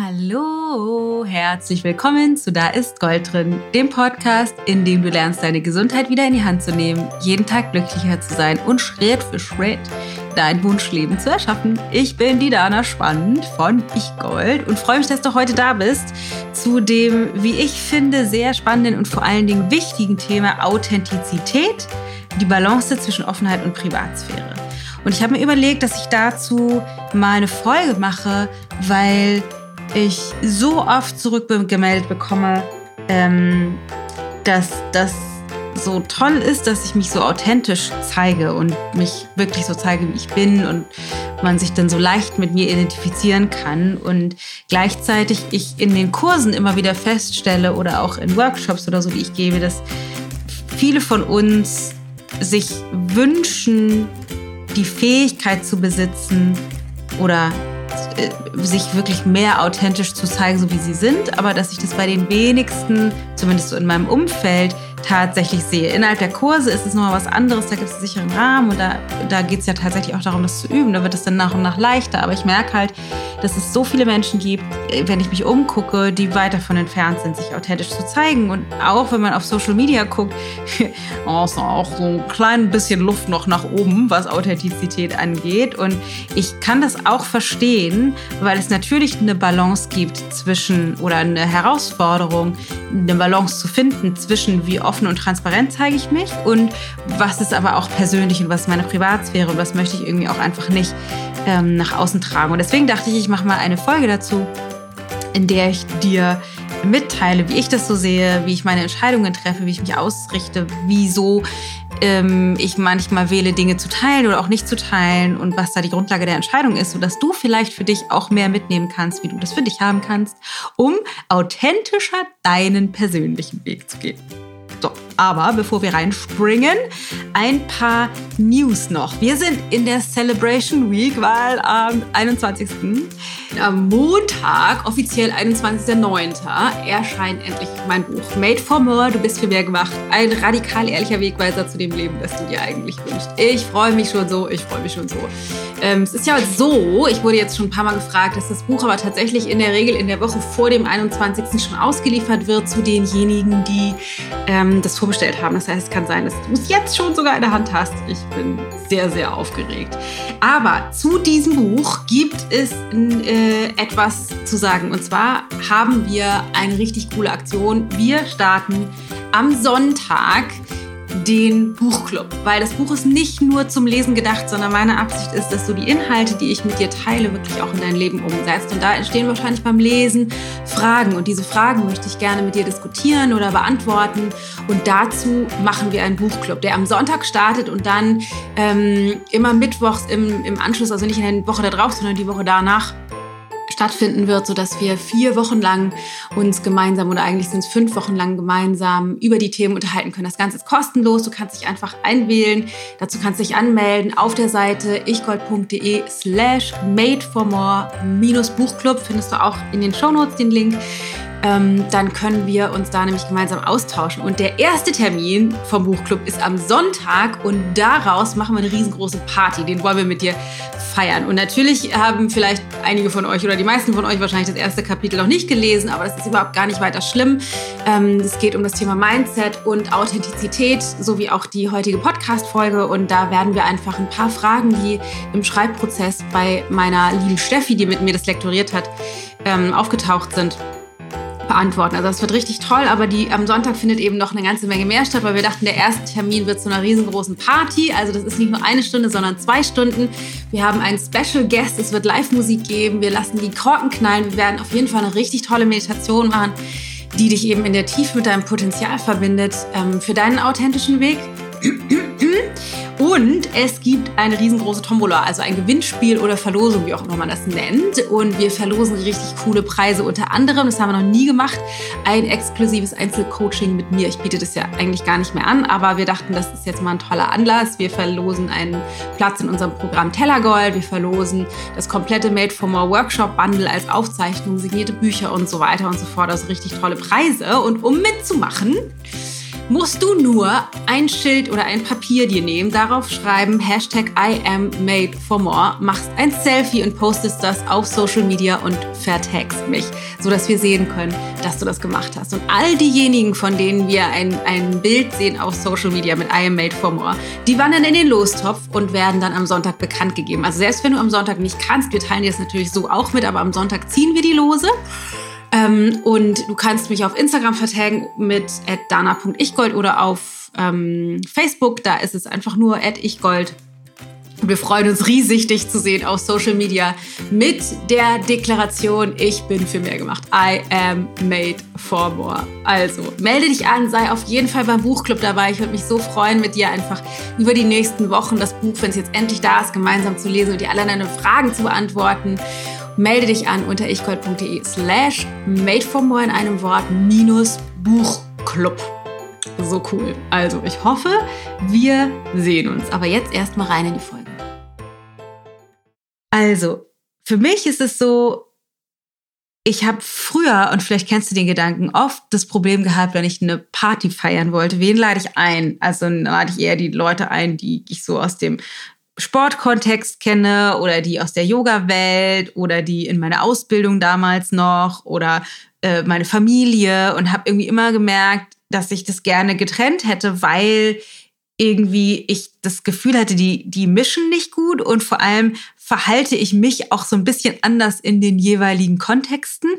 Hallo, herzlich willkommen zu Da ist Gold drin, dem Podcast, in dem du lernst, deine Gesundheit wieder in die Hand zu nehmen, jeden Tag glücklicher zu sein und Schritt für Schritt dein Wunschleben zu erschaffen. Ich bin die Dana Spannend von Ich Gold und freue mich, dass du heute da bist zu dem, wie ich finde, sehr spannenden und vor allen Dingen wichtigen Thema Authentizität, die Balance zwischen Offenheit und Privatsphäre. Und ich habe mir überlegt, dass ich dazu mal eine Folge mache, weil ich so oft zurückgemeldet bekomme, ähm, dass das so toll ist, dass ich mich so authentisch zeige und mich wirklich so zeige, wie ich bin und man sich dann so leicht mit mir identifizieren kann. Und gleichzeitig ich in den Kursen immer wieder feststelle oder auch in Workshops oder so, die ich gebe, dass viele von uns sich wünschen, die Fähigkeit zu besitzen oder sich wirklich mehr authentisch zu zeigen, so wie sie sind, aber dass ich das bei den wenigsten, zumindest so in meinem Umfeld, tatsächlich sehe. Innerhalb der Kurse ist es nochmal was anderes, da gibt es einen sicheren Rahmen und da, da geht es ja tatsächlich auch darum, das zu üben. Da wird es dann nach und nach leichter. Aber ich merke halt, dass es so viele Menschen gibt, äh, wenn ich mich umgucke, die weit davon entfernt sind, sich authentisch zu zeigen. Und auch wenn man auf Social Media guckt, oh, ist auch so ein klein bisschen Luft noch nach oben, was Authentizität angeht. Und ich kann das auch verstehen, weil es natürlich eine Balance gibt zwischen oder eine Herausforderung, eine Balance zu finden zwischen wie offen und transparent zeige ich mich und was ist aber auch persönlich und was ist meine Privatsphäre und was möchte ich irgendwie auch einfach nicht ähm, nach außen tragen. Und deswegen dachte ich, ich mache mal eine Folge dazu, in der ich dir mitteile, wie ich das so sehe, wie ich meine Entscheidungen treffe, wie ich mich ausrichte, wieso ähm, ich manchmal wähle, Dinge zu teilen oder auch nicht zu teilen und was da die Grundlage der Entscheidung ist, sodass du vielleicht für dich auch mehr mitnehmen kannst, wie du das für dich haben kannst, um authentischer deinen persönlichen Weg zu gehen. So, aber bevor wir reinspringen, ein paar News noch. Wir sind in der Celebration Week, weil am 21. Am Montag, offiziell 21.09., erscheint endlich mein Buch Made for More, du bist für mehr gemacht. Ein radikal ehrlicher Wegweiser zu dem Leben, das du dir eigentlich wünschst. Ich freue mich schon so, ich freue mich schon so. Ähm, es ist ja so, ich wurde jetzt schon ein paar Mal gefragt, dass das Buch aber tatsächlich in der Regel in der Woche vor dem 21. schon ausgeliefert wird zu denjenigen, die ähm, das vorbestellt haben. Das heißt, es kann sein, dass du es jetzt schon sogar in der Hand hast. Ich bin sehr, sehr aufgeregt. Aber zu diesem Buch gibt es äh, etwas zu sagen. Und zwar haben wir eine richtig coole Aktion. Wir starten am Sonntag den Buchclub, weil das Buch ist nicht nur zum Lesen gedacht, sondern meine Absicht ist, dass du die Inhalte, die ich mit dir teile, wirklich auch in dein Leben umsetzt. Und da entstehen wahrscheinlich beim Lesen Fragen und diese Fragen möchte ich gerne mit dir diskutieren oder beantworten. Und dazu machen wir einen Buchclub, der am Sonntag startet und dann ähm, immer mittwochs im, im Anschluss, also nicht in der Woche darauf, sondern die Woche danach stattfinden wird, sodass wir vier Wochen lang uns gemeinsam oder eigentlich sind es fünf Wochen lang gemeinsam über die Themen unterhalten können. Das Ganze ist kostenlos. Du kannst dich einfach einwählen. Dazu kannst du dich anmelden auf der Seite ichgold.de slash made for more Buchclub. Findest du auch in den Shownotes den Link. Ähm, dann können wir uns da nämlich gemeinsam austauschen. Und der erste Termin vom Buchclub ist am Sonntag und daraus machen wir eine riesengroße Party. Den wollen wir mit dir feiern. Und natürlich haben vielleicht einige von euch oder die meisten von euch wahrscheinlich das erste Kapitel noch nicht gelesen, aber das ist überhaupt gar nicht weiter schlimm. Ähm, es geht um das Thema Mindset und Authentizität, sowie auch die heutige Podcast-Folge. Und da werden wir einfach ein paar Fragen, die im Schreibprozess bei meiner lieben Steffi, die mit mir das lektoriert hat, ähm, aufgetaucht sind, beantworten. Also das wird richtig toll, aber die, am Sonntag findet eben noch eine ganze Menge mehr statt, weil wir dachten, der erste Termin wird zu einer riesengroßen Party. Also das ist nicht nur eine Stunde, sondern zwei Stunden. Wir haben einen Special Guest, es wird Live-Musik geben, wir lassen die Korken knallen, wir werden auf jeden Fall eine richtig tolle Meditation machen, die dich eben in der Tiefe mit deinem Potenzial verbindet ähm, für deinen authentischen Weg. Und es gibt eine riesengroße Tombola, also ein Gewinnspiel oder Verlosung, wie auch immer man das nennt. Und wir verlosen richtig coole Preise. Unter anderem, das haben wir noch nie gemacht, ein exklusives Einzelcoaching mit mir. Ich biete das ja eigentlich gar nicht mehr an, aber wir dachten, das ist jetzt mal ein toller Anlass. Wir verlosen einen Platz in unserem Programm Tellergold. Wir verlosen das komplette Made for More Workshop Bundle als Aufzeichnung, signierte Bücher und so weiter und so fort. Also richtig tolle Preise. Und um mitzumachen, musst du nur ein Schild oder ein Papier dir nehmen, darauf schreiben Hashtag I am made for more, machst ein Selfie und postest das auf Social Media und vertagst mich, sodass wir sehen können, dass du das gemacht hast. Und all diejenigen, von denen wir ein, ein Bild sehen auf Social Media mit I am made for more, die wandern in den Lostopf und werden dann am Sonntag bekannt gegeben. Also selbst wenn du am Sonntag nicht kannst, wir teilen dir das natürlich so auch mit, aber am Sonntag ziehen wir die Lose. Ähm, und du kannst mich auf Instagram vertagen mit dana.ichgold oder auf ähm, Facebook, da ist es einfach nur ichgold. Wir freuen uns riesig, dich zu sehen auf Social Media mit der Deklaration, ich bin für mehr gemacht. I am made for more. Also melde dich an, sei auf jeden Fall beim Buchclub dabei. Ich würde mich so freuen, mit dir einfach über die nächsten Wochen das Buch, wenn es jetzt endlich da ist, gemeinsam zu lesen und dir alle deine Fragen zu beantworten melde dich an unter ichgold.de slash made for more in einem Wort minus Buchclub. So cool. Also, ich hoffe, wir sehen uns. Aber jetzt erstmal rein in die Folge. Also, für mich ist es so, ich habe früher, und vielleicht kennst du den Gedanken, oft das Problem gehabt, wenn ich eine Party feiern wollte. Wen lade ich ein? Also lade ich eher die Leute ein, die ich so aus dem Sportkontext kenne oder die aus der Yoga-Welt oder die in meiner Ausbildung damals noch oder äh, meine Familie und habe irgendwie immer gemerkt, dass ich das gerne getrennt hätte, weil irgendwie ich das Gefühl hatte, die, die mischen nicht gut und vor allem verhalte ich mich auch so ein bisschen anders in den jeweiligen Kontexten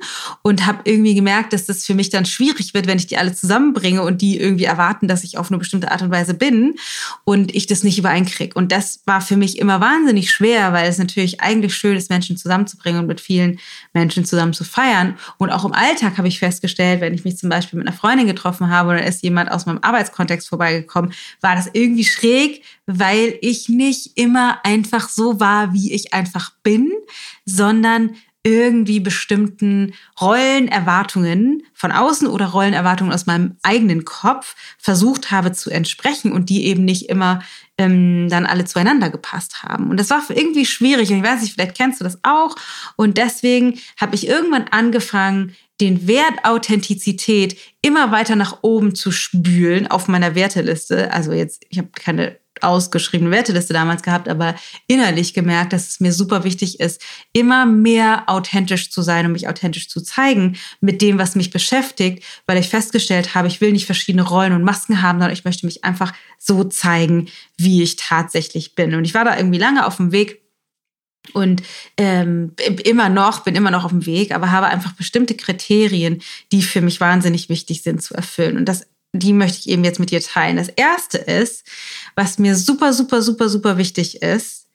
und habe irgendwie gemerkt, dass das für mich dann schwierig wird, wenn ich die alle zusammenbringe und die irgendwie erwarten, dass ich auf eine bestimmte Art und Weise bin und ich das nicht übereinkriege. Und das war für mich immer wahnsinnig schwer, weil es natürlich eigentlich schön ist, Menschen zusammenzubringen und mit vielen Menschen zusammen zu feiern. Und auch im Alltag habe ich festgestellt, wenn ich mich zum Beispiel mit einer Freundin getroffen habe oder ist jemand aus meinem Arbeitskontext vorbeigekommen, war das irgendwie schräg, weil ich nicht immer einfach so war, wie ich einfach bin, sondern irgendwie bestimmten Rollenerwartungen von außen oder Rollenerwartungen aus meinem eigenen Kopf versucht habe zu entsprechen und die eben nicht immer ähm, dann alle zueinander gepasst haben. Und das war irgendwie schwierig und ich weiß nicht, vielleicht kennst du das auch. Und deswegen habe ich irgendwann angefangen, den Wert Authentizität immer weiter nach oben zu spülen auf meiner Werteliste. Also jetzt, ich habe keine ausgeschriebene Werteliste damals gehabt, aber innerlich gemerkt, dass es mir super wichtig ist, immer mehr authentisch zu sein und mich authentisch zu zeigen mit dem, was mich beschäftigt, weil ich festgestellt habe, ich will nicht verschiedene Rollen und Masken haben, sondern ich möchte mich einfach so zeigen, wie ich tatsächlich bin. Und ich war da irgendwie lange auf dem Weg, und ähm, immer noch, bin immer noch auf dem Weg, aber habe einfach bestimmte Kriterien, die für mich wahnsinnig wichtig sind zu erfüllen. Und das die möchte ich eben jetzt mit dir teilen. Das erste ist, was mir super, super, super, super wichtig ist,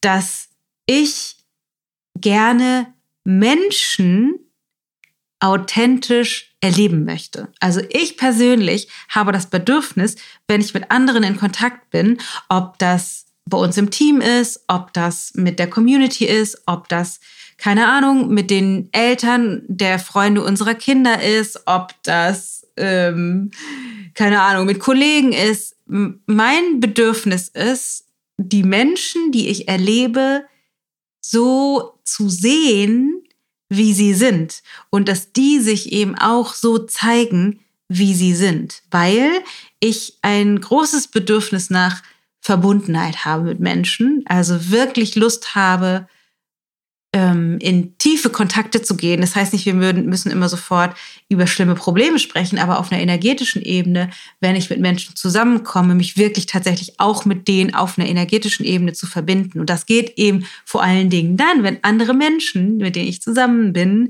dass ich gerne Menschen authentisch erleben möchte. Also ich persönlich habe das Bedürfnis, wenn ich mit anderen in Kontakt bin, ob das bei uns im Team ist, ob das mit der Community ist, ob das, keine Ahnung, mit den Eltern der Freunde unserer Kinder ist, ob das ähm, keine Ahnung, mit Kollegen ist. Mein Bedürfnis ist, die Menschen, die ich erlebe, so zu sehen, wie sie sind. Und dass die sich eben auch so zeigen, wie sie sind. Weil ich ein großes Bedürfnis nach Verbundenheit habe mit Menschen. Also wirklich Lust habe, ähm, in tiefe Kontakte zu gehen. Das heißt nicht, wir müssen immer sofort über schlimme Probleme sprechen, aber auf einer energetischen Ebene, wenn ich mit Menschen zusammenkomme, mich wirklich tatsächlich auch mit denen auf einer energetischen Ebene zu verbinden. Und das geht eben vor allen Dingen dann, wenn andere Menschen, mit denen ich zusammen bin,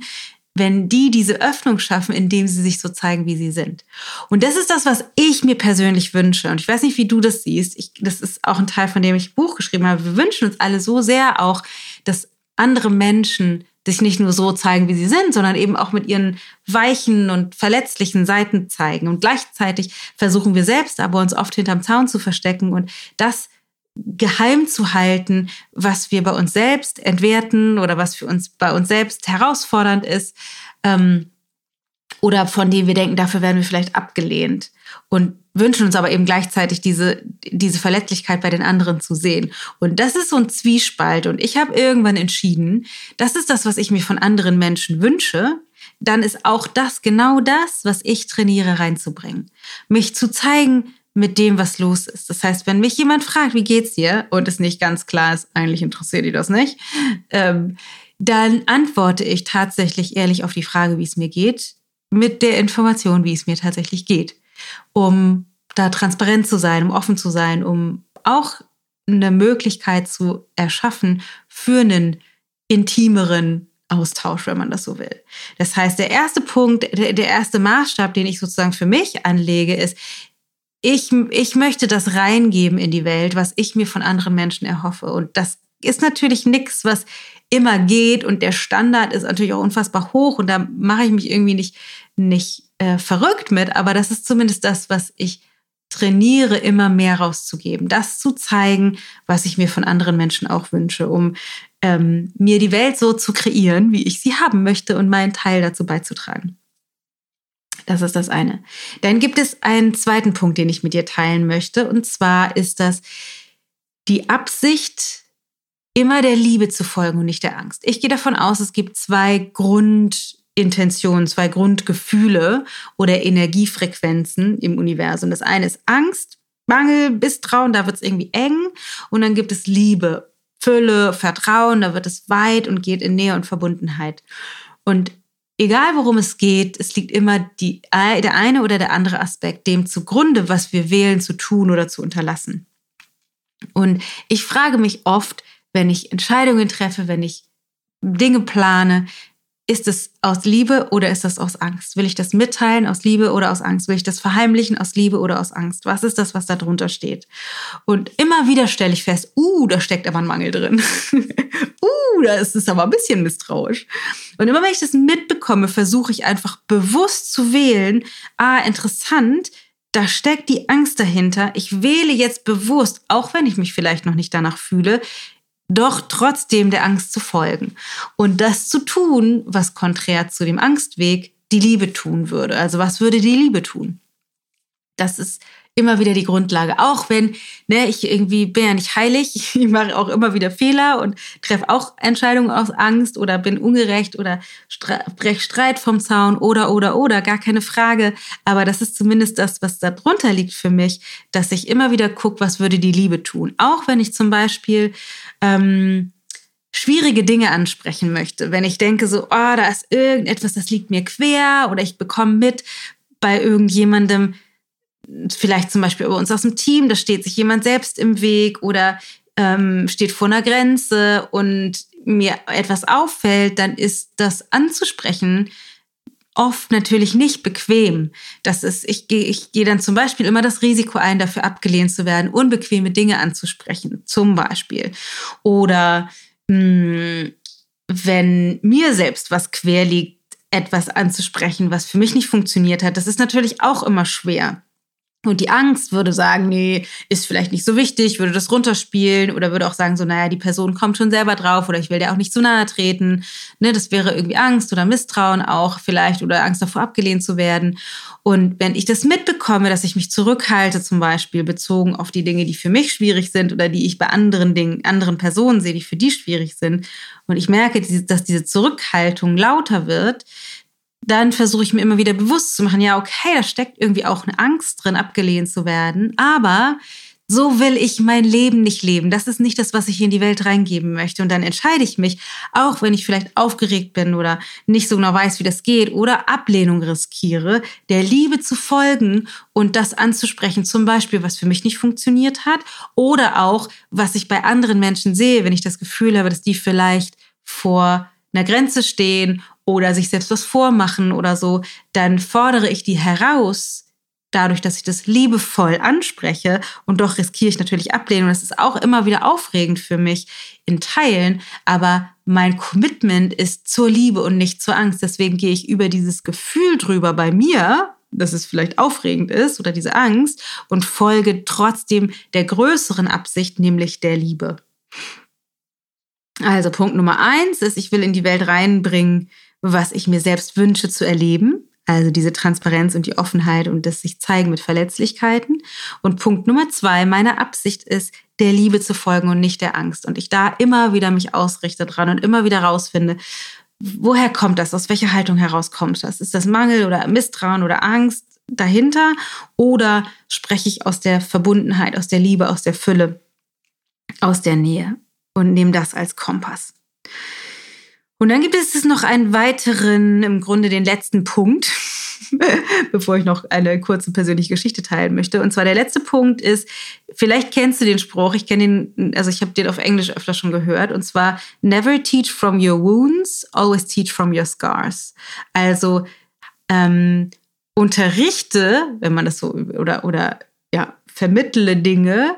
wenn die diese Öffnung schaffen, indem sie sich so zeigen, wie sie sind. Und das ist das, was ich mir persönlich wünsche. Und ich weiß nicht, wie du das siehst. Ich, das ist auch ein Teil, von dem ich ein Buch geschrieben habe. Wir wünschen uns alle so sehr auch, dass andere Menschen sich nicht nur so zeigen, wie sie sind, sondern eben auch mit ihren weichen und verletzlichen Seiten zeigen. Und gleichzeitig versuchen wir selbst aber uns oft hinterm Zaun zu verstecken und das geheim zu halten, was wir bei uns selbst entwerten oder was für uns bei uns selbst herausfordernd ist. Ähm, oder von dem wir denken, dafür werden wir vielleicht abgelehnt und wünschen uns aber eben gleichzeitig diese, diese Verletzlichkeit bei den anderen zu sehen. Und das ist so ein Zwiespalt. Und ich habe irgendwann entschieden, das ist das, was ich mir von anderen Menschen wünsche, dann ist auch das genau das, was ich trainiere, reinzubringen. Mich zu zeigen mit dem, was los ist. Das heißt, wenn mich jemand fragt, wie geht's dir, und es nicht ganz klar ist, eigentlich interessiert die das nicht, ähm, dann antworte ich tatsächlich ehrlich auf die Frage, wie es mir geht, mit der Information, wie es mir tatsächlich geht, um da transparent zu sein, um offen zu sein, um auch eine Möglichkeit zu erschaffen für einen intimeren Austausch, wenn man das so will. Das heißt, der erste Punkt, der, der erste Maßstab, den ich sozusagen für mich anlege, ist, ich, ich möchte das reingeben in die Welt, was ich mir von anderen Menschen erhoffe. Und das ist natürlich nichts, was immer geht. Und der Standard ist natürlich auch unfassbar hoch. Und da mache ich mich irgendwie nicht, nicht äh, verrückt mit. Aber das ist zumindest das, was ich trainiere, immer mehr rauszugeben, das zu zeigen, was ich mir von anderen Menschen auch wünsche, um ähm, mir die Welt so zu kreieren, wie ich sie haben möchte und meinen Teil dazu beizutragen. Das ist das eine. Dann gibt es einen zweiten Punkt, den ich mit dir teilen möchte. Und zwar ist das die Absicht, immer der Liebe zu folgen und nicht der Angst. Ich gehe davon aus, es gibt zwei Grund Intentionen, zwei Grundgefühle oder Energiefrequenzen im Universum. Das eine ist Angst, Mangel, Misstrauen, da wird es irgendwie eng. Und dann gibt es Liebe, Fülle, Vertrauen, da wird es weit und geht in Nähe und Verbundenheit. Und egal worum es geht, es liegt immer die, der eine oder der andere Aspekt dem zugrunde, was wir wählen zu tun oder zu unterlassen. Und ich frage mich oft, wenn ich Entscheidungen treffe, wenn ich Dinge plane, ist es aus Liebe oder ist das aus Angst? Will ich das mitteilen aus Liebe oder aus Angst? Will ich das verheimlichen aus Liebe oder aus Angst? Was ist das, was da drunter steht? Und immer wieder stelle ich fest, uh, da steckt aber ein Mangel drin. uh, da ist es aber ein bisschen misstrauisch. Und immer wenn ich das mitbekomme, versuche ich einfach bewusst zu wählen, ah, interessant, da steckt die Angst dahinter. Ich wähle jetzt bewusst, auch wenn ich mich vielleicht noch nicht danach fühle, doch trotzdem der Angst zu folgen und das zu tun, was konträr zu dem Angstweg die Liebe tun würde. Also was würde die Liebe tun? Das ist immer wieder die Grundlage. Auch wenn, ne, ich irgendwie bin ja nicht heilig, ich mache auch immer wieder Fehler und treffe auch Entscheidungen aus Angst oder bin ungerecht oder brech Streit vom Zaun oder, oder, oder, gar keine Frage. Aber das ist zumindest das, was da drunter liegt für mich, dass ich immer wieder gucke, was würde die Liebe tun. Auch wenn ich zum Beispiel, ähm, schwierige Dinge ansprechen möchte, wenn ich denke so, oh, da ist irgendetwas, das liegt mir quer oder ich bekomme mit bei irgendjemandem, vielleicht zum Beispiel bei uns aus dem Team, da steht sich jemand selbst im Weg oder ähm, steht vor einer Grenze und mir etwas auffällt, dann ist das anzusprechen oft natürlich nicht bequem. Das ist, ich gehe, ich gehe dann zum Beispiel immer das Risiko ein, dafür abgelehnt zu werden, unbequeme Dinge anzusprechen, zum Beispiel. Oder mh, hm, wenn mir selbst was quer liegt, etwas anzusprechen, was für mich nicht funktioniert hat, das ist natürlich auch immer schwer. Und die Angst würde sagen, nee, ist vielleicht nicht so wichtig, würde das runterspielen oder würde auch sagen, so, naja, die Person kommt schon selber drauf oder ich will der auch nicht zu nahe treten. Ne, das wäre irgendwie Angst oder Misstrauen auch vielleicht oder Angst davor abgelehnt zu werden. Und wenn ich das mitbekomme, dass ich mich zurückhalte, zum Beispiel bezogen auf die Dinge, die für mich schwierig sind oder die ich bei anderen Dingen, anderen Personen sehe, die für die schwierig sind, und ich merke, dass diese Zurückhaltung lauter wird, dann versuche ich mir immer wieder bewusst zu machen, ja, okay, da steckt irgendwie auch eine Angst drin, abgelehnt zu werden, aber so will ich mein Leben nicht leben. Das ist nicht das, was ich in die Welt reingeben möchte. Und dann entscheide ich mich, auch wenn ich vielleicht aufgeregt bin oder nicht so genau weiß, wie das geht oder Ablehnung riskiere, der Liebe zu folgen und das anzusprechen. Zum Beispiel, was für mich nicht funktioniert hat oder auch, was ich bei anderen Menschen sehe, wenn ich das Gefühl habe, dass die vielleicht vor einer Grenze stehen oder sich selbst was vormachen oder so, dann fordere ich die heraus, dadurch, dass ich das liebevoll anspreche und doch riskiere ich natürlich Ablehnung. Das ist auch immer wieder aufregend für mich in Teilen, aber mein Commitment ist zur Liebe und nicht zur Angst. Deswegen gehe ich über dieses Gefühl drüber bei mir, dass es vielleicht aufregend ist oder diese Angst und folge trotzdem der größeren Absicht, nämlich der Liebe. Also Punkt Nummer eins ist, ich will in die Welt reinbringen, was ich mir selbst wünsche zu erleben. Also diese Transparenz und die Offenheit und das sich zeigen mit Verletzlichkeiten. Und Punkt Nummer zwei, meine Absicht ist, der Liebe zu folgen und nicht der Angst. Und ich da immer wieder mich ausrichte dran und immer wieder rausfinde, woher kommt das? Aus welcher Haltung heraus kommt das? Ist das Mangel oder Misstrauen oder Angst dahinter? Oder spreche ich aus der Verbundenheit, aus der Liebe, aus der Fülle, aus der Nähe und nehme das als Kompass? Und dann gibt es noch einen weiteren, im Grunde den letzten Punkt, bevor ich noch eine kurze persönliche Geschichte teilen möchte. Und zwar der letzte Punkt ist, vielleicht kennst du den Spruch, ich kenne den, also ich habe den auf Englisch öfter schon gehört, und zwar Never teach from your wounds, always teach from your scars. Also ähm, unterrichte, wenn man das so oder oder ja vermittle Dinge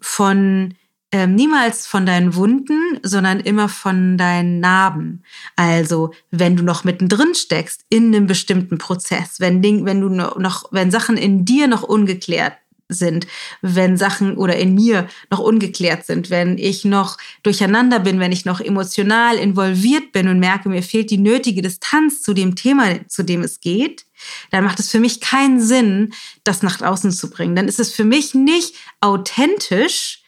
von ähm, niemals von deinen Wunden, sondern immer von deinen Narben. Also, wenn du noch mittendrin steckst in einem bestimmten Prozess, wenn, Ding, wenn du noch, wenn Sachen in dir noch ungeklärt sind, wenn Sachen oder in mir noch ungeklärt sind, wenn ich noch durcheinander bin, wenn ich noch emotional involviert bin und merke, mir fehlt die nötige Distanz zu dem Thema, zu dem es geht, dann macht es für mich keinen Sinn, das nach außen zu bringen. Dann ist es für mich nicht authentisch,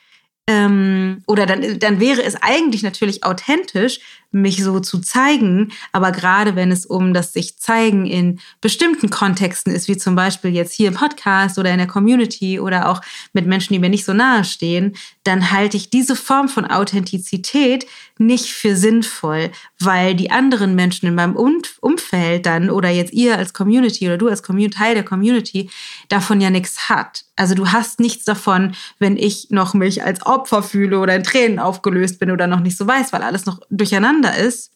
ähm, oder dann, dann wäre es eigentlich natürlich authentisch, mich so zu zeigen. Aber gerade wenn es um das sich zeigen in bestimmten Kontexten ist, wie zum Beispiel jetzt hier im Podcast oder in der Community oder auch mit Menschen, die mir nicht so nahe stehen, dann halte ich diese Form von Authentizität nicht für sinnvoll, weil die anderen Menschen in meinem Umfeld dann oder jetzt ihr als Community oder du als Community, Teil der Community davon ja nichts hat. Also du hast nichts davon, wenn ich noch mich als Opfer fühle oder in Tränen aufgelöst bin oder noch nicht so weiß, weil alles noch durcheinander ist.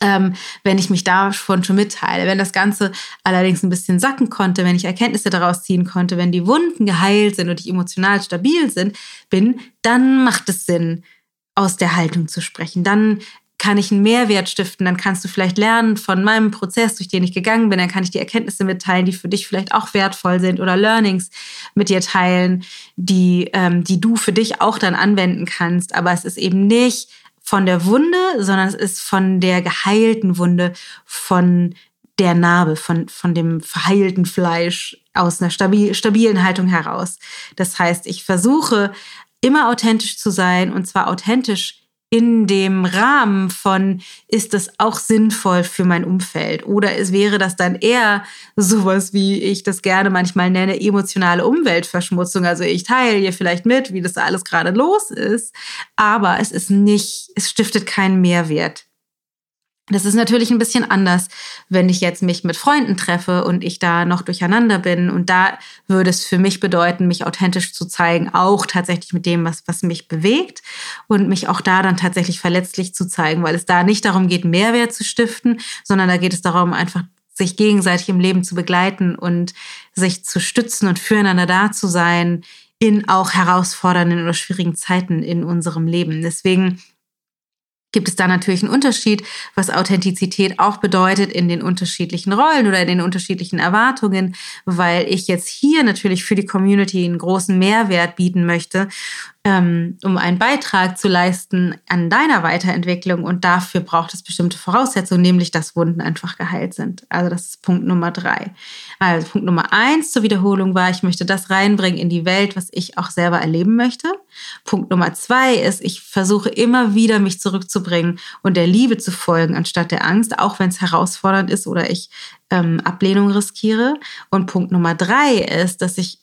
Ähm, wenn ich mich davon schon mitteile. Wenn das Ganze allerdings ein bisschen sacken konnte, wenn ich Erkenntnisse daraus ziehen konnte, wenn die Wunden geheilt sind und ich emotional stabil sind, bin, dann macht es Sinn, aus der Haltung zu sprechen. Dann kann ich einen Mehrwert stiften, dann kannst du vielleicht lernen von meinem Prozess, durch den ich gegangen bin, dann kann ich die Erkenntnisse mitteilen, die für dich vielleicht auch wertvoll sind oder Learnings mit dir teilen, die, ähm, die du für dich auch dann anwenden kannst. Aber es ist eben nicht von der Wunde, sondern es ist von der geheilten Wunde, von der Narbe, von, von dem verheilten Fleisch aus einer stabil, stabilen Haltung heraus. Das heißt, ich versuche immer authentisch zu sein und zwar authentisch in dem Rahmen von, ist das auch sinnvoll für mein Umfeld? Oder es wäre das dann eher sowas, wie ich das gerne manchmal nenne, emotionale Umweltverschmutzung. Also ich teile hier vielleicht mit, wie das alles gerade los ist, aber es ist nicht, es stiftet keinen Mehrwert. Das ist natürlich ein bisschen anders, wenn ich jetzt mich mit Freunden treffe und ich da noch durcheinander bin. Und da würde es für mich bedeuten, mich authentisch zu zeigen, auch tatsächlich mit dem, was, was mich bewegt und mich auch da dann tatsächlich verletzlich zu zeigen, weil es da nicht darum geht, Mehrwert zu stiften, sondern da geht es darum, einfach sich gegenseitig im Leben zu begleiten und sich zu stützen und füreinander da zu sein in auch herausfordernden oder schwierigen Zeiten in unserem Leben. Deswegen gibt es da natürlich einen Unterschied, was Authentizität auch bedeutet in den unterschiedlichen Rollen oder in den unterschiedlichen Erwartungen, weil ich jetzt hier natürlich für die Community einen großen Mehrwert bieten möchte ähm, um einen Beitrag zu leisten an deiner Weiterentwicklung. Und dafür braucht es bestimmte Voraussetzungen, nämlich dass Wunden einfach geheilt sind. Also das ist Punkt Nummer drei. Also Punkt Nummer eins zur Wiederholung war, ich möchte das reinbringen in die Welt, was ich auch selber erleben möchte. Punkt Nummer zwei ist, ich versuche immer wieder mich zurückzubringen und der Liebe zu folgen, anstatt der Angst, auch wenn es herausfordernd ist oder ich ähm, Ablehnung riskiere. Und Punkt Nummer drei ist, dass ich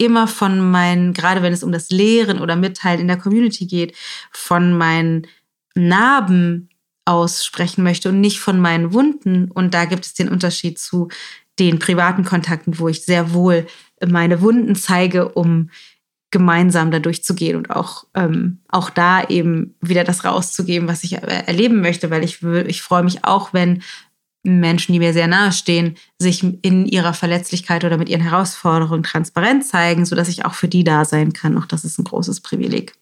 immer von meinen, gerade wenn es um das Lehren oder Mitteilen in der Community geht, von meinen Narben aussprechen möchte und nicht von meinen Wunden. Und da gibt es den Unterschied zu den privaten Kontakten, wo ich sehr wohl meine Wunden zeige, um gemeinsam da durchzugehen und auch, ähm, auch da eben wieder das rauszugeben, was ich erleben möchte, weil ich, ich freue mich auch, wenn Menschen, die mir sehr nahe stehen, sich in ihrer Verletzlichkeit oder mit ihren Herausforderungen transparent zeigen, sodass ich auch für die da sein kann. Auch das ist ein großes Privileg.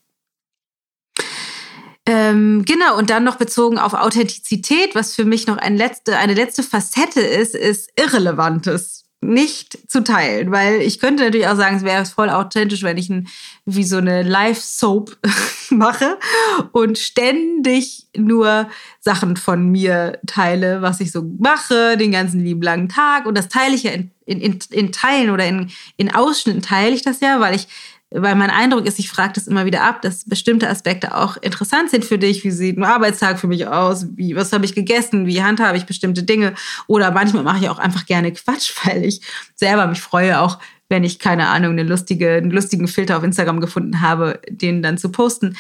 Ähm, genau, und dann noch bezogen auf Authentizität, was für mich noch ein letzte, eine letzte Facette ist, ist Irrelevantes nicht zu teilen, weil ich könnte natürlich auch sagen, es wäre voll authentisch, wenn ich ein, wie so eine Live-Soap mache und ständig nur Sachen von mir teile, was ich so mache, den ganzen lieben langen Tag. Und das teile ich ja in, in, in Teilen oder in, in Ausschnitten teile ich das ja, weil ich weil mein Eindruck ist, ich frage das immer wieder ab, dass bestimmte Aspekte auch interessant sind für dich. Wie sieht ein Arbeitstag für mich aus? Wie, was habe ich gegessen? Wie handhabe ich bestimmte Dinge? Oder manchmal mache ich auch einfach gerne Quatsch, weil ich selber mich freue, auch wenn ich, keine Ahnung, eine lustige, einen lustigen Filter auf Instagram gefunden habe, den dann zu posten.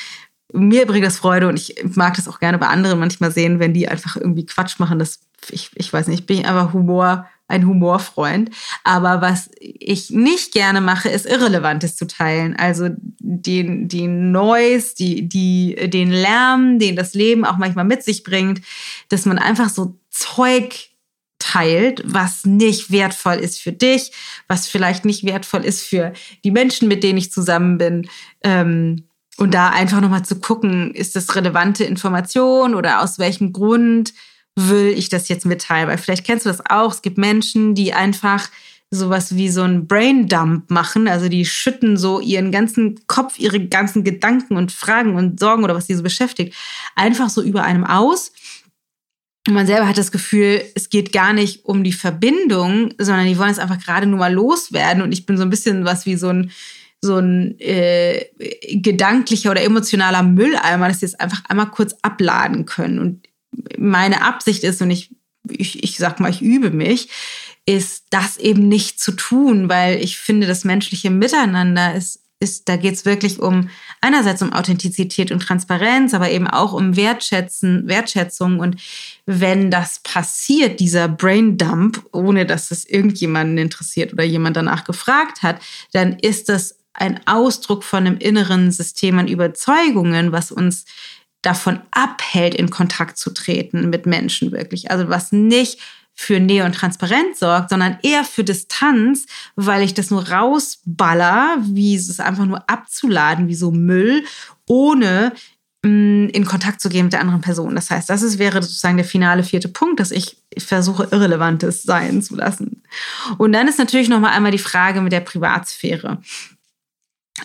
Mir bringt das Freude und ich mag das auch gerne bei anderen manchmal sehen, wenn die einfach irgendwie Quatsch machen. Das, ich, ich weiß nicht, bin ich einfach Humor ein Humorfreund. Aber was ich nicht gerne mache, ist Irrelevantes zu teilen. Also den, den Noise, die, die, den Lärm, den das Leben auch manchmal mit sich bringt, dass man einfach so Zeug teilt, was nicht wertvoll ist für dich, was vielleicht nicht wertvoll ist für die Menschen, mit denen ich zusammen bin. Ähm, und da einfach nochmal zu gucken, ist das relevante Information oder aus welchem Grund will ich das jetzt mitteilen? Weil vielleicht kennst du das auch. Es gibt Menschen, die einfach sowas wie so ein Braindump machen. Also die schütten so ihren ganzen Kopf, ihre ganzen Gedanken und Fragen und Sorgen oder was sie so beschäftigt, einfach so über einem aus. Und man selber hat das Gefühl, es geht gar nicht um die Verbindung, sondern die wollen es einfach gerade nur mal loswerden. Und ich bin so ein bisschen was wie so ein so ein äh, gedanklicher oder emotionaler Mülleimer, dass sie es einfach einmal kurz abladen können. Und meine Absicht ist, und ich, ich, ich sag mal, ich übe mich, ist das eben nicht zu tun, weil ich finde, das menschliche Miteinander ist, ist da geht es wirklich um einerseits um Authentizität und Transparenz, aber eben auch um Wertschätzen, Wertschätzung. Und wenn das passiert, dieser Braindump, ohne dass es irgendjemanden interessiert oder jemand danach gefragt hat, dann ist das ein Ausdruck von einem inneren System an Überzeugungen, was uns davon abhält, in Kontakt zu treten mit Menschen wirklich. Also was nicht für Nähe und Transparenz sorgt, sondern eher für Distanz, weil ich das nur rausballer, wie es einfach nur abzuladen, wie so Müll, ohne mm, in Kontakt zu gehen mit der anderen Person. Das heißt, das ist, wäre sozusagen der finale vierte Punkt, dass ich versuche, Irrelevantes sein zu lassen. Und dann ist natürlich noch mal einmal die Frage mit der Privatsphäre.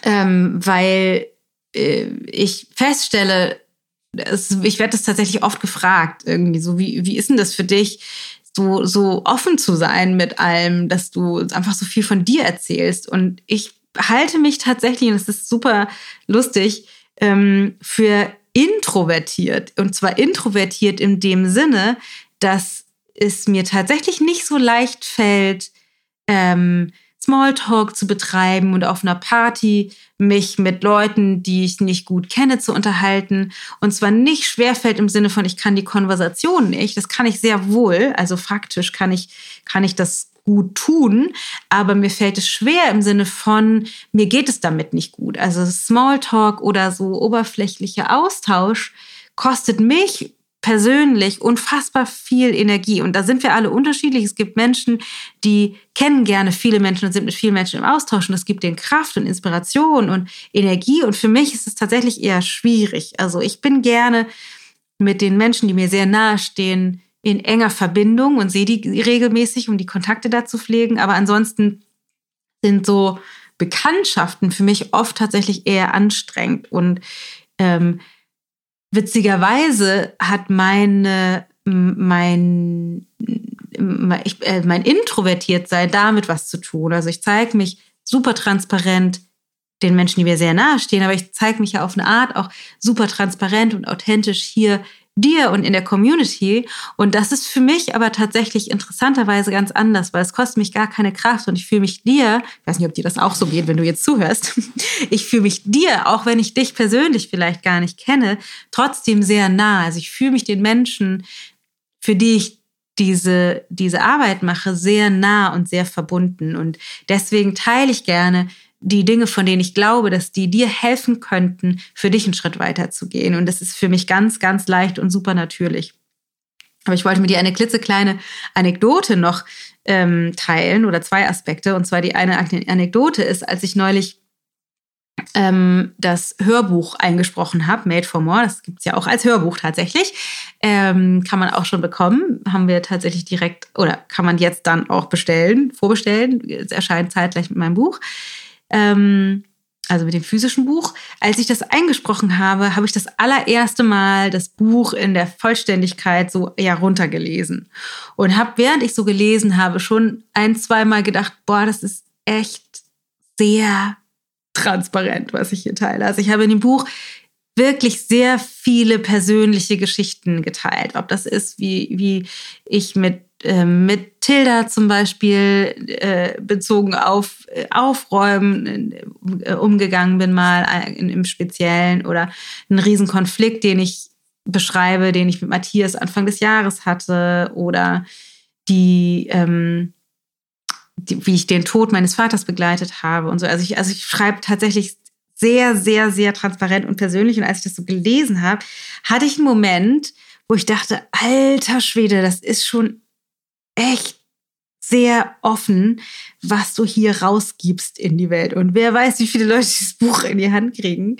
Ähm, weil äh, ich feststelle, es, ich werde das tatsächlich oft gefragt, irgendwie so, wie, wie ist denn das für dich, so, so offen zu sein mit allem, dass du einfach so viel von dir erzählst. Und ich halte mich tatsächlich, und das ist super lustig, ähm, für introvertiert. Und zwar introvertiert in dem Sinne, dass es mir tatsächlich nicht so leicht fällt, ähm, Smalltalk zu betreiben und auf einer Party mich mit Leuten, die ich nicht gut kenne, zu unterhalten. Und zwar nicht schwerfällt im Sinne von, ich kann die Konversation nicht. Das kann ich sehr wohl. Also faktisch kann ich, kann ich das gut tun, aber mir fällt es schwer im Sinne von, mir geht es damit nicht gut. Also Smalltalk oder so oberflächlicher Austausch kostet mich persönlich unfassbar viel Energie. Und da sind wir alle unterschiedlich. Es gibt Menschen, die kennen gerne viele Menschen und sind mit vielen Menschen im Austausch. Und es gibt denen Kraft und Inspiration und Energie. Und für mich ist es tatsächlich eher schwierig. Also ich bin gerne mit den Menschen, die mir sehr nahe stehen, in enger Verbindung und sehe die regelmäßig, um die Kontakte da zu pflegen. Aber ansonsten sind so Bekanntschaften für mich oft tatsächlich eher anstrengend. Und ähm, Witzigerweise hat meine, mein, ich, äh, mein Introvertiertsein damit was zu tun. Also ich zeige mich super transparent den Menschen, die mir sehr nahe stehen, aber ich zeige mich ja auf eine Art auch super transparent und authentisch hier dir und in der Community. Und das ist für mich aber tatsächlich interessanterweise ganz anders, weil es kostet mich gar keine Kraft und ich fühle mich dir, ich weiß nicht, ob dir das auch so geht, wenn du jetzt zuhörst, ich fühle mich dir, auch wenn ich dich persönlich vielleicht gar nicht kenne, trotzdem sehr nah. Also ich fühle mich den Menschen, für die ich diese, diese Arbeit mache, sehr nah und sehr verbunden. Und deswegen teile ich gerne die Dinge, von denen ich glaube, dass die dir helfen könnten, für dich einen Schritt weiter zu gehen. Und das ist für mich ganz, ganz leicht und super natürlich. Aber ich wollte mir dir eine klitzekleine Anekdote noch ähm, teilen oder zwei Aspekte. Und zwar die eine Anekdote ist, als ich neulich ähm, das Hörbuch eingesprochen habe, Made for More, das gibt es ja auch als Hörbuch tatsächlich, ähm, kann man auch schon bekommen, haben wir tatsächlich direkt oder kann man jetzt dann auch bestellen, vorbestellen. Es erscheint zeitgleich mit meinem Buch ähm, also mit dem physischen Buch. Als ich das eingesprochen habe, habe ich das allererste Mal das Buch in der Vollständigkeit so ja runtergelesen und habe während ich so gelesen habe schon ein, zweimal gedacht, boah, das ist echt sehr transparent, was ich hier teile. Also ich habe in dem Buch wirklich sehr viele persönliche Geschichten geteilt. Ob das ist, wie, wie ich mit, mit Tilda zum Beispiel äh, bezogen auf äh, Aufräumen äh, umgegangen bin, mal äh, im Speziellen oder einen Riesenkonflikt, den ich beschreibe, den ich mit Matthias Anfang des Jahres hatte oder die, ähm, die wie ich den Tod meines Vaters begleitet habe und so. Also ich, also ich schreibe tatsächlich sehr, sehr, sehr transparent und persönlich. Und als ich das so gelesen habe, hatte ich einen Moment, wo ich dachte, alter Schwede, das ist schon echt sehr offen, was du hier rausgibst in die Welt. Und wer weiß, wie viele Leute dieses Buch in die Hand kriegen.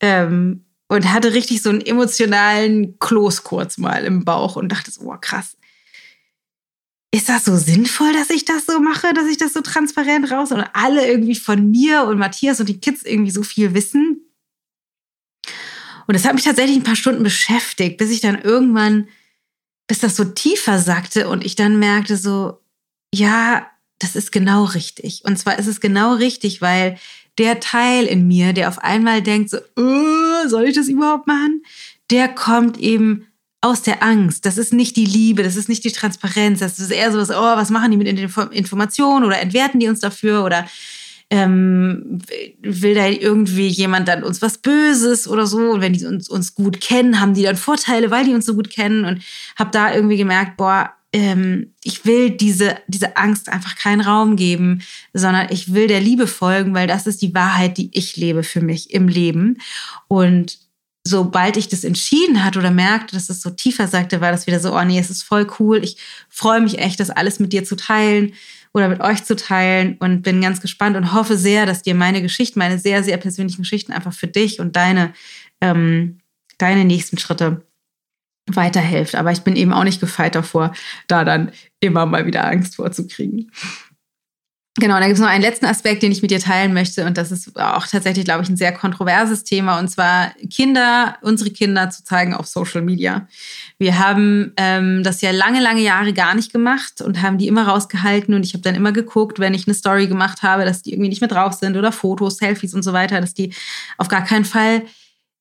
Ähm, und hatte richtig so einen emotionalen Kloß kurz mal im Bauch und dachte so, oh krass, ist das so sinnvoll, dass ich das so mache, dass ich das so transparent raus und alle irgendwie von mir und Matthias und die Kids irgendwie so viel wissen? Und das hat mich tatsächlich ein paar Stunden beschäftigt, bis ich dann irgendwann, bis das so tiefer sagte und ich dann merkte so, ja, das ist genau richtig. Und zwar ist es genau richtig, weil der Teil in mir, der auf einmal denkt so, oh, soll ich das überhaupt machen? Der kommt eben aus der Angst. Das ist nicht die Liebe, das ist nicht die Transparenz. Das ist eher so was, oh, was machen die mit Informationen oder entwerten die uns dafür oder ähm, will da irgendwie jemand dann uns was Böses oder so? Und wenn die uns, uns gut kennen, haben die dann Vorteile, weil die uns so gut kennen und habe da irgendwie gemerkt, boah, ähm, ich will diese, diese Angst einfach keinen Raum geben, sondern ich will der Liebe folgen, weil das ist die Wahrheit, die ich lebe für mich im Leben. Und sobald ich das entschieden hatte oder merkte, dass es so tiefer sagte, war das wieder so, oh nee, es ist voll cool. Ich freue mich echt, das alles mit dir zu teilen oder mit euch zu teilen und bin ganz gespannt und hoffe sehr, dass dir meine Geschichten, meine sehr, sehr persönlichen Geschichten einfach für dich und deine, ähm, deine nächsten Schritte weiterhilft. Aber ich bin eben auch nicht gefeit davor, da dann immer mal wieder Angst vorzukriegen. Genau, da gibt es noch einen letzten Aspekt, den ich mit dir teilen möchte. Und das ist auch tatsächlich, glaube ich, ein sehr kontroverses Thema. Und zwar Kinder, unsere Kinder zu zeigen auf Social Media. Wir haben ähm, das ja lange, lange Jahre gar nicht gemacht und haben die immer rausgehalten. Und ich habe dann immer geguckt, wenn ich eine Story gemacht habe, dass die irgendwie nicht mehr drauf sind oder Fotos, Selfies und so weiter, dass die auf gar keinen Fall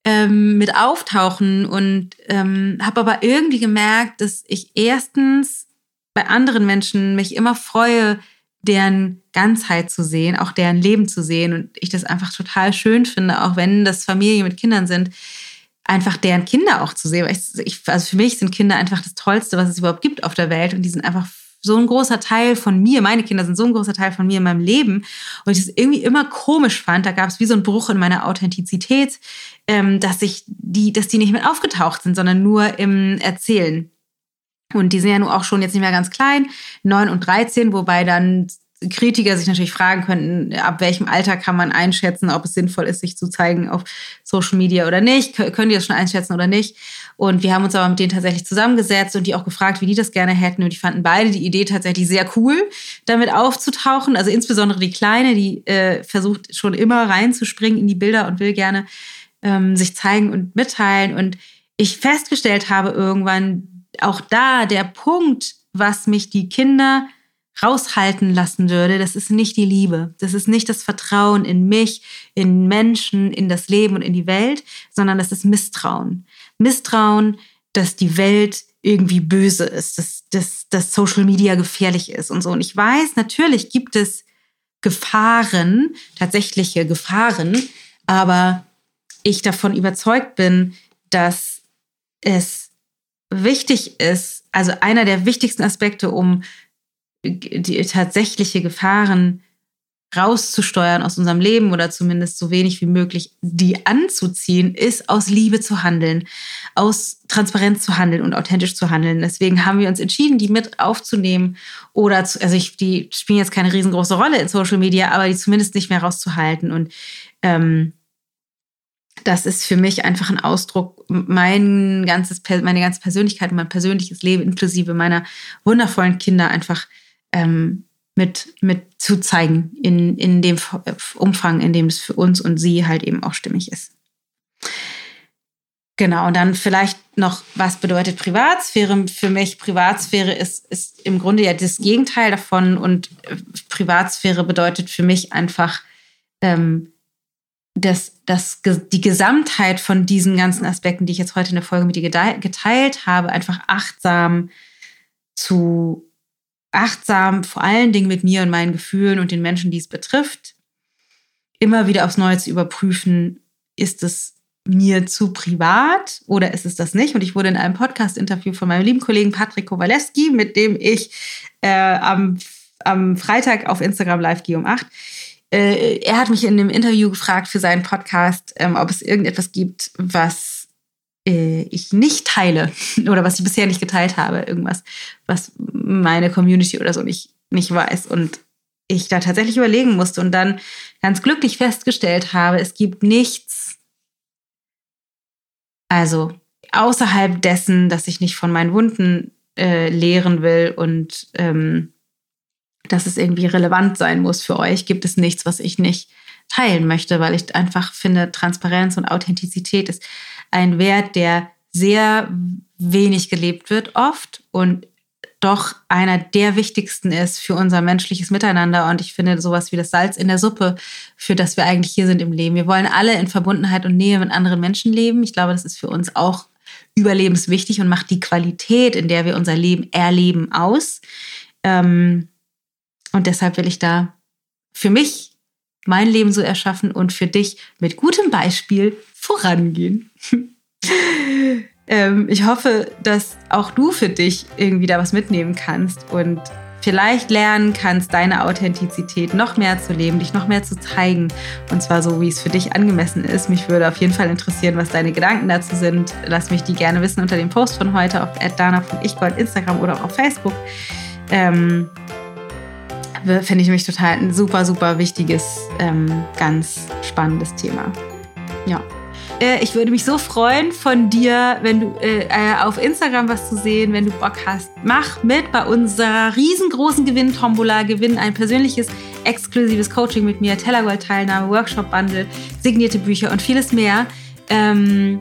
ähm, mit auftauchen. Und ähm, habe aber irgendwie gemerkt, dass ich erstens bei anderen Menschen mich immer freue, deren Ganzheit zu sehen, auch deren Leben zu sehen. Und ich das einfach total schön finde, auch wenn das Familien mit Kindern sind, einfach deren Kinder auch zu sehen. Also für mich sind Kinder einfach das Tollste, was es überhaupt gibt auf der Welt. Und die sind einfach so ein großer Teil von mir. Meine Kinder sind so ein großer Teil von mir in meinem Leben. Und ich das irgendwie immer komisch fand. Da gab es wie so einen Bruch in meiner Authentizität, ähm, dass ich die, dass die nicht mehr aufgetaucht sind, sondern nur im Erzählen. Und die sind ja nun auch schon jetzt nicht mehr ganz klein, 9 und 13, wobei dann Kritiker sich natürlich fragen könnten, ab welchem Alter kann man einschätzen, ob es sinnvoll ist, sich zu zeigen auf Social Media oder nicht. Können die das schon einschätzen oder nicht? Und wir haben uns aber mit denen tatsächlich zusammengesetzt und die auch gefragt, wie die das gerne hätten. Und die fanden beide die Idee tatsächlich sehr cool, damit aufzutauchen. Also insbesondere die Kleine, die äh, versucht schon immer reinzuspringen in die Bilder und will gerne ähm, sich zeigen und mitteilen. Und ich festgestellt habe irgendwann, auch da der Punkt, was mich die Kinder raushalten lassen würde, das ist nicht die Liebe. Das ist nicht das Vertrauen in mich, in Menschen, in das Leben und in die Welt, sondern das ist Misstrauen. Misstrauen, dass die Welt irgendwie böse ist, dass, dass, dass Social Media gefährlich ist und so. Und ich weiß, natürlich gibt es Gefahren, tatsächliche Gefahren, aber ich davon überzeugt bin, dass es wichtig ist, also einer der wichtigsten Aspekte, um die tatsächliche Gefahren rauszusteuern aus unserem Leben oder zumindest so wenig wie möglich die anzuziehen, ist aus Liebe zu handeln, aus Transparenz zu handeln und authentisch zu handeln. Deswegen haben wir uns entschieden, die mit aufzunehmen oder zu, also ich, die spielen jetzt keine riesengroße Rolle in Social Media, aber die zumindest nicht mehr rauszuhalten und ähm, das ist für mich einfach ein Ausdruck, mein ganzes, meine ganze Persönlichkeit, mein persönliches Leben inklusive meiner wundervollen Kinder einfach ähm, mit, mit zu zeigen in, in dem Umfang, in dem es für uns und sie halt eben auch stimmig ist. Genau, und dann vielleicht noch, was bedeutet Privatsphäre? Für mich, Privatsphäre ist, ist im Grunde ja das Gegenteil davon und äh, Privatsphäre bedeutet für mich einfach ähm, das, das, die Gesamtheit von diesen ganzen Aspekten, die ich jetzt heute in der Folge mit dir geteilt habe, einfach achtsam zu, achtsam vor allen Dingen mit mir und meinen Gefühlen und den Menschen, die es betrifft, immer wieder aufs Neue zu überprüfen, ist es mir zu privat oder ist es das nicht? Und ich wurde in einem Podcast-Interview von meinem lieben Kollegen Patrick Kowaleski, mit dem ich äh, am, am Freitag auf Instagram live gehe um 8, äh, er hat mich in dem Interview gefragt für seinen Podcast, ähm, ob es irgendetwas gibt, was äh, ich nicht teile oder was ich bisher nicht geteilt habe. Irgendwas, was meine Community oder so nicht, nicht weiß. Und ich da tatsächlich überlegen musste und dann ganz glücklich festgestellt habe, es gibt nichts, also außerhalb dessen, dass ich nicht von meinen Wunden äh, lehren will und ähm, dass es irgendwie relevant sein muss für euch, gibt es nichts, was ich nicht teilen möchte, weil ich einfach finde, Transparenz und Authentizität ist ein Wert, der sehr wenig gelebt wird oft und doch einer der wichtigsten ist für unser menschliches Miteinander. Und ich finde sowas wie das Salz in der Suppe, für das wir eigentlich hier sind im Leben. Wir wollen alle in Verbundenheit und Nähe mit anderen Menschen leben. Ich glaube, das ist für uns auch überlebenswichtig und macht die Qualität, in der wir unser Leben erleben, aus. Ähm, und deshalb will ich da für mich mein Leben so erschaffen und für dich mit gutem Beispiel vorangehen. ähm, ich hoffe, dass auch du für dich irgendwie da was mitnehmen kannst und vielleicht lernen kannst, deine Authentizität noch mehr zu leben, dich noch mehr zu zeigen. Und zwar so, wie es für dich angemessen ist. Mich würde auf jeden Fall interessieren, was deine Gedanken dazu sind. Lass mich die gerne wissen unter dem Post von heute auf dana.ichgold, Instagram oder auch auf Facebook. Ähm, finde ich nämlich total ein super, super wichtiges, ähm, ganz spannendes Thema. Ja. Äh, ich würde mich so freuen von dir, wenn du äh, äh, auf Instagram was zu sehen, wenn du Bock hast. Mach mit bei unserer riesengroßen Gewinn-Tombola. Gewinn ein persönliches, exklusives Coaching mit mir, Tellergold-Teilnahme, Workshop-Bundle, signierte Bücher und vieles mehr. Ähm,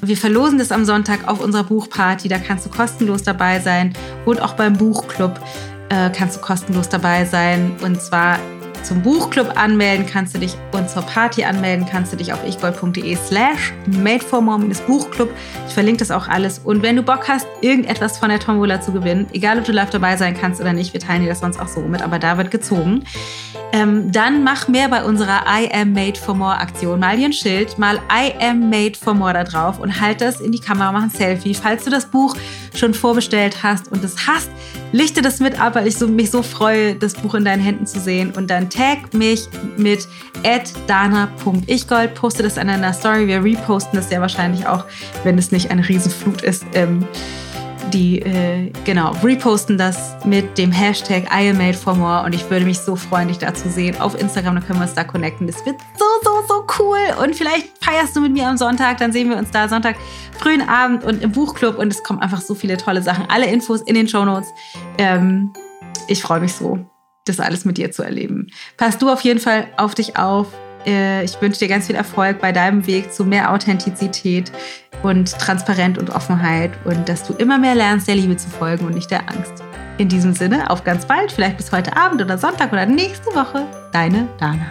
wir verlosen das am Sonntag auf unserer Buchparty. Da kannst du kostenlos dabei sein und auch beim Buchclub äh, kannst du kostenlos dabei sein. Und zwar zum Buchclub anmelden kannst du dich und zur Party anmelden kannst du dich auf ichgold.de slash made for mom Buchclub. Ich verlinke das auch alles. Und wenn du Bock hast, irgendetwas von der Tombola zu gewinnen, egal ob du live dabei sein kannst oder nicht, wir teilen dir das sonst auch so mit, aber da wird gezogen. Ähm, dann mach mehr bei unserer I Am Made for More Aktion. Mal dir ein Schild, mal I Am Made for More da drauf und halt das in die Kamera, mach ein Selfie. Falls du das Buch schon vorbestellt hast und es hast, lichte das mit ab, weil ich so, mich so freue, das Buch in deinen Händen zu sehen. Und dann tag mich mit dana.ichgold, poste das an einer Story. Wir reposten das sehr wahrscheinlich auch, wenn es nicht eine Riesenflut ist. Ähm, die äh, genau reposten das mit dem Hashtag I am made for more und ich würde mich so freuen, dich da zu sehen auf Instagram. Dann können wir uns da connecten. Das wird so, so, so cool. Und vielleicht feierst du mit mir am Sonntag, dann sehen wir uns da Sonntag frühen Abend und im Buchclub und es kommen einfach so viele tolle Sachen. Alle Infos in den Show Notes. Ähm, ich freue mich so, das alles mit dir zu erleben. Pass du auf jeden Fall auf dich auf. Äh, ich wünsche dir ganz viel Erfolg bei deinem Weg zu mehr Authentizität und Transparenz und Offenheit und dass du immer mehr lernst, der Liebe zu folgen und nicht der Angst. In diesem Sinne, auf ganz bald, vielleicht bis heute Abend oder Sonntag oder nächste Woche, deine Dana.